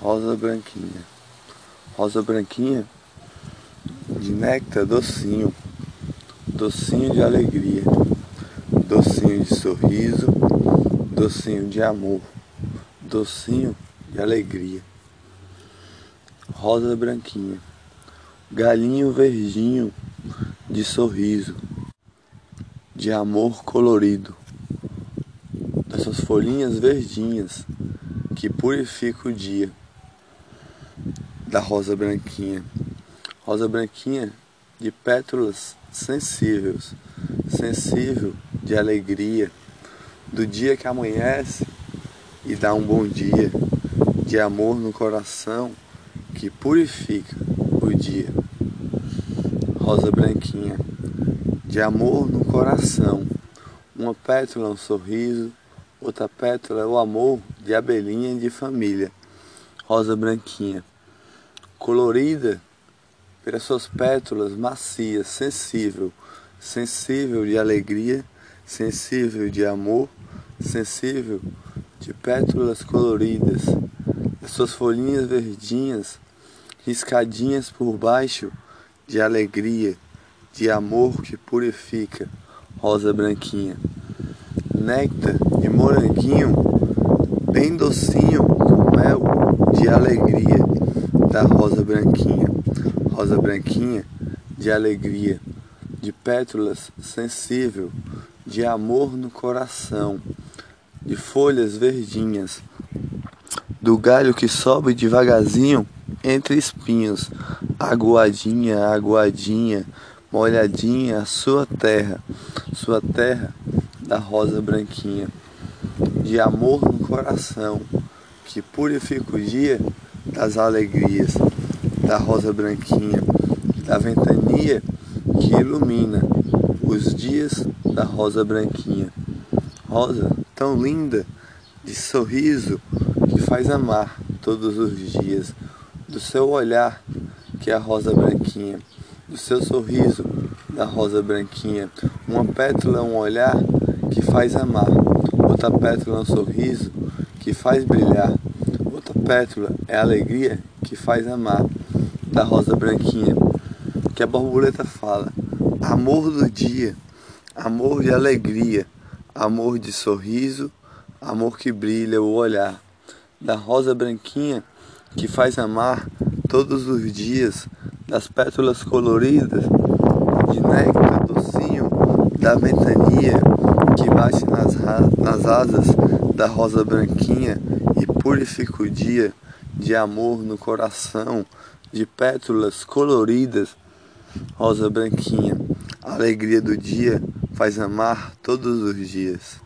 Rosa branquinha. Rosa branquinha de néctar docinho, docinho de alegria, docinho de sorriso, docinho de amor, docinho de alegria. Rosa branquinha, galinho verdinho de sorriso, de amor colorido, dessas folhinhas verdinhas que purifica o dia da rosa branquinha. Rosa branquinha de pétalas sensíveis, sensível de alegria, do dia que amanhece e dá um bom dia, de amor no coração que purifica o dia. Rosa branquinha, de amor no coração, uma pétala é um sorriso, outra pétala é o amor de abelhinha de família. Rosa branquinha colorida pelas suas pétalas macias, sensível, sensível de alegria, sensível de amor, sensível de pétalas coloridas, as suas folhinhas verdinhas, riscadinhas por baixo de alegria, de amor que purifica, rosa branquinha. Néctar de moranguinho, bem docinho, com mel de alegria da rosa branquinha, rosa branquinha de alegria, de pétalas sensível, de amor no coração, de folhas verdinhas, do galho que sobe devagarzinho entre espinhos, aguadinha, aguadinha, molhadinha a sua terra, sua terra da rosa branquinha, de amor no coração, que purifica o dia das alegrias, da rosa branquinha, da ventania que ilumina os dias da rosa branquinha. Rosa tão linda, de sorriso que faz amar todos os dias, do seu olhar que é a rosa branquinha, do seu sorriso da rosa branquinha. Uma pétala é um olhar que faz amar, outra pétala é um sorriso que faz brilhar pétula é a alegria que faz amar, da rosa branquinha, que a borboleta fala, amor do dia, amor de alegria, amor de sorriso, amor que brilha o olhar, da rosa branquinha que faz amar todos os dias, das pétalas coloridas, de néctar docinho, da ventania que bate nas, nas asas da rosa branquinha purifica o dia de amor no coração, de pétalas coloridas, rosa branquinha. A alegria do dia faz amar todos os dias.